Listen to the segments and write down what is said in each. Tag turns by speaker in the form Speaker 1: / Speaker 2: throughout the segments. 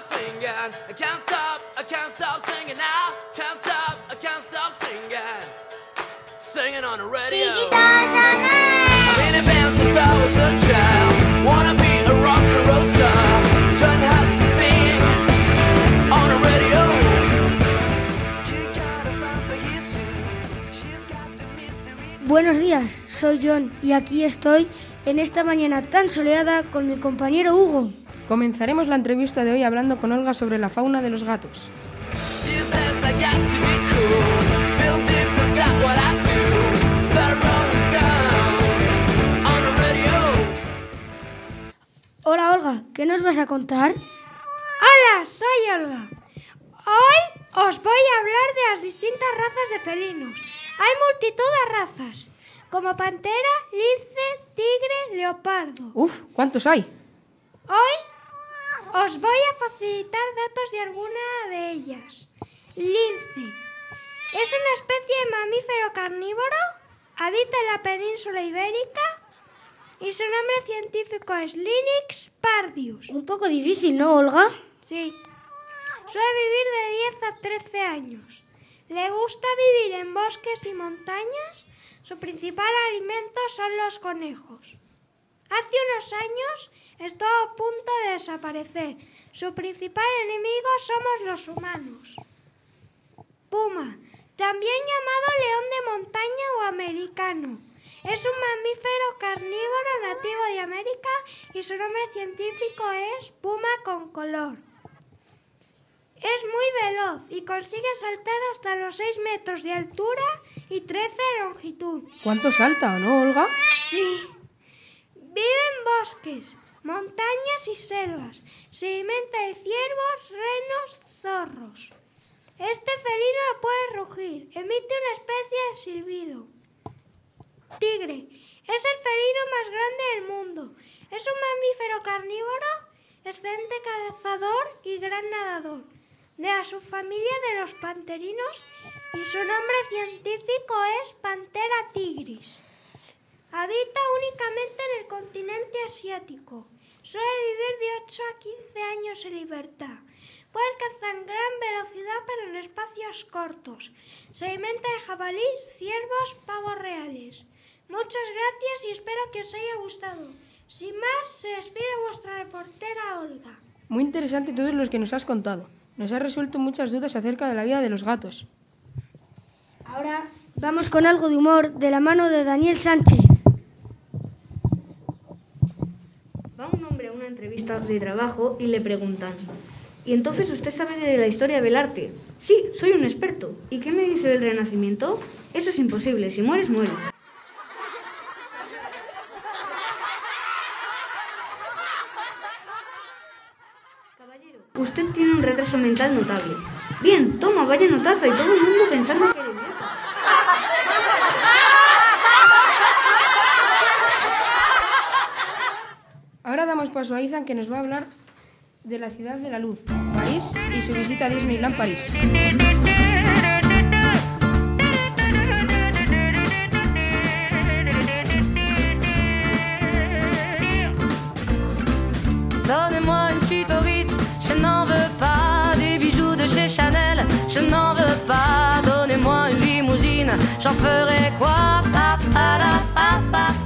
Speaker 1: stop singing. I can't stop, I can't stop singing now. Can't stop, I can't stop singing. Singing on the radio. I've been in bands since I was a child. Wanna be a rock and roll star. Trying hard to sing on the radio. She got a fan for you soon. She's got the mystery.
Speaker 2: Buenos días, soy John y aquí estoy en esta mañana tan soleada con mi compañero Hugo.
Speaker 3: Comenzaremos la entrevista de hoy hablando con Olga sobre la fauna de los gatos.
Speaker 2: Hola Olga, ¿qué nos vas a contar?
Speaker 4: Hola, soy Olga. Hoy os voy a hablar de las distintas razas de felinos. Hay multitud de razas, como pantera, lince, tigre, leopardo.
Speaker 3: Uf, ¿cuántos hay?
Speaker 4: Hoy os voy a facilitar datos de alguna de ellas. Lince. Es una especie de mamífero carnívoro, habita en la península ibérica y su nombre científico es Lynx pardius.
Speaker 2: Un poco difícil, ¿no, Olga?
Speaker 4: Sí. Suele vivir de 10 a 13 años. Le gusta vivir en bosques y montañas. Su principal alimento son los conejos. Hace unos años estuvo a punto de desaparecer. Su principal enemigo somos los humanos. Puma, también llamado león de montaña o americano. Es un mamífero carnívoro nativo de América y su nombre científico es puma con color. Es muy veloz y consigue saltar hasta los 6 metros de altura y 13 de longitud.
Speaker 3: ¿Cuánto salta, no, Olga?
Speaker 4: Sí. Vive en bosques, montañas y selvas. Se alimenta de ciervos, renos, zorros. Este felino no puede rugir. Emite una especie de silbido. Tigre. Es el felino más grande del mundo. Es un mamífero carnívoro, excelente cazador y gran nadador. De la subfamilia de los panterinos y su nombre científico es Pantera tigris. Habita únicamente en el continente asiático. Suele vivir de 8 a 15 años en libertad. Puede alcanzar gran velocidad pero en espacios cortos. Se alimenta de jabalís, ciervos, pavos reales. Muchas gracias y espero que os haya gustado. Sin más, se despide vuestra reportera Olga.
Speaker 3: Muy interesante todos los que nos has contado. Nos has resuelto muchas dudas acerca de la vida de los gatos.
Speaker 2: Ahora vamos con algo de humor de la mano de Daniel Sánchez.
Speaker 5: Un hombre a una entrevista de trabajo y le preguntan, ¿y entonces usted sabe de la historia del arte? Sí, soy un experto. ¿Y qué me dice del Renacimiento? Eso es imposible, si mueres, mueres. Caballero, usted tiene un retraso mental notable. Bien, toma, vaya notaza y todo el mundo pensando que era
Speaker 3: paso a Izan que nos va a hablar de la ciudad de la luz, París y su visita a Disneyland París.
Speaker 6: Donnez-moi une suite au Ritz, je n'en veux pas des bijoux de chez Chanel, je n'en veux pas. Donnez-moi une limousine, j'en ferai quoi Pa, pa, la, pa,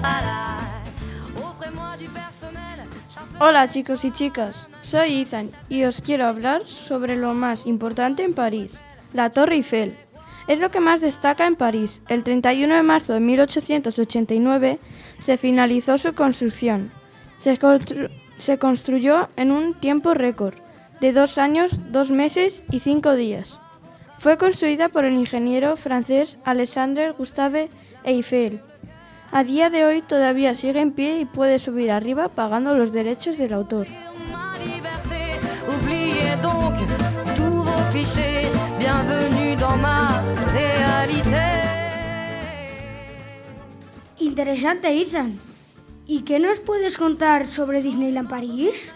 Speaker 7: Hola chicos y chicas, soy Ethan y os quiero hablar sobre lo más importante en París, la Torre Eiffel. Es lo que más destaca en París. El 31 de marzo de 1889 se finalizó su construcción. Se, se construyó en un tiempo récord de dos años, dos meses y cinco días. Fue construida por el ingeniero francés Alexandre Gustave Eiffel. A día de hoy todavía sigue en pie y puede subir arriba pagando los derechos del autor.
Speaker 2: Interesante, Ethan. ¿Y qué nos puedes contar sobre Disneyland París?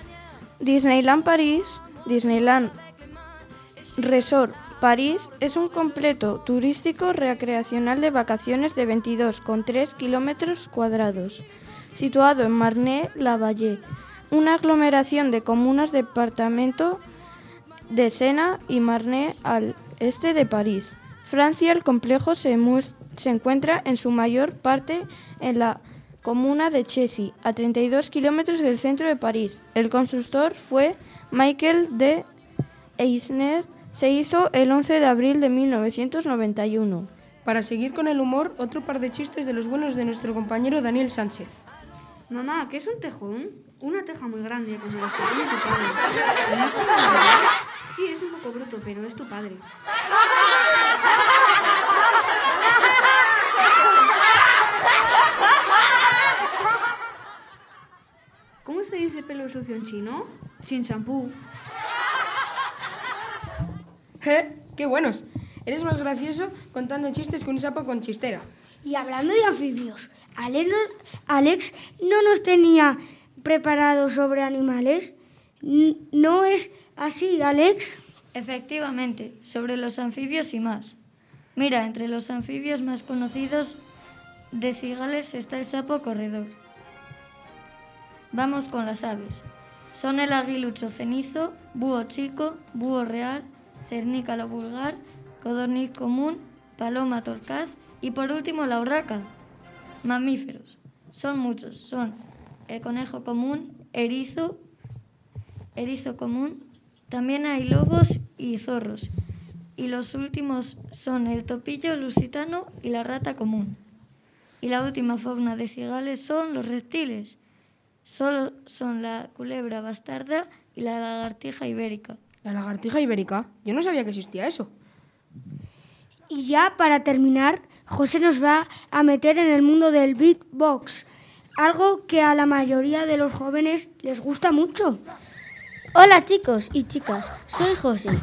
Speaker 7: Disneyland París, Disneyland Resort París es un completo turístico recreacional de vacaciones de 22,3 kilómetros cuadrados, situado en Marne-la-Vallée, una aglomeración de comunas departamento de Sena y Marne al este de París. Francia, el complejo se, se encuentra en su mayor parte en la comuna de Chessy, a 32 kilómetros del centro de París. El constructor fue Michael de Eisner. Se hizo el 11 de abril de 1991.
Speaker 3: Para seguir con el humor, otro par de chistes de los buenos de nuestro compañero Daniel Sánchez.
Speaker 5: Mamá, ¿qué es un tejón? Una teja muy grande, como la que tiene tu padre. Sí, es un poco bruto, pero es tu padre. ¿Cómo se dice pelo sucio en chino? Sin shampoo.
Speaker 3: ¡Je! ¡Qué buenos! Eres más gracioso contando chistes que un sapo con chistera.
Speaker 2: Y hablando de anfibios, Alex no nos tenía preparado sobre animales. ¿No es así, Alex?
Speaker 8: Efectivamente, sobre los anfibios y más. Mira, entre los anfibios más conocidos de cigales está el sapo corredor. Vamos con las aves. Son el aguilucho cenizo, búho chico, búho real, cernícalo vulgar, codorniz común, paloma torcaz y por último la urraca. Mamíferos. Son muchos. Son el conejo común, erizo, erizo común. También hay lobos y zorros. Y los últimos son el topillo lusitano y la rata común. Y la última fauna de cigales son los reptiles. Solo son la culebra bastarda y la lagartija ibérica.
Speaker 3: La lagartija ibérica. Yo no sabía que existía eso.
Speaker 2: Y ya para terminar, José nos va a meter en el mundo del beatbox, algo que a la mayoría de los jóvenes les gusta mucho.
Speaker 9: Hola chicos y chicas, soy José.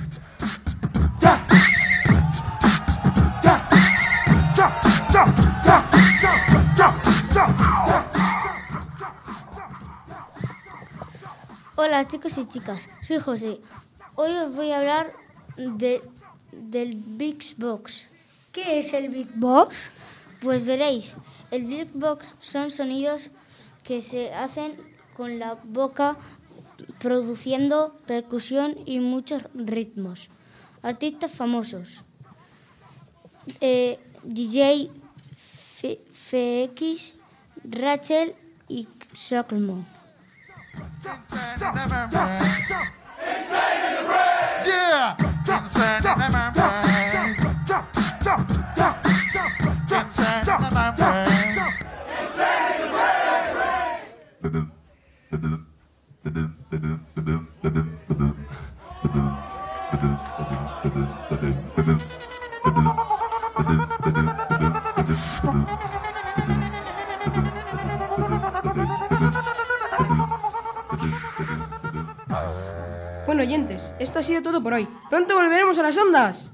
Speaker 9: Hola chicos y chicas, soy José. Hoy os voy a hablar de, del Big Box.
Speaker 2: ¿Qué es el beatbox?
Speaker 9: Pues veréis, el Big Box son sonidos que se hacen con la boca produciendo percusión y muchos ritmos. Artistas famosos. Eh, DJ FX, Rachel y Socklemore.
Speaker 10: Yeah. Thank
Speaker 3: you. Oyentes, esto ha sido todo por hoy. Pronto volveremos a las ondas.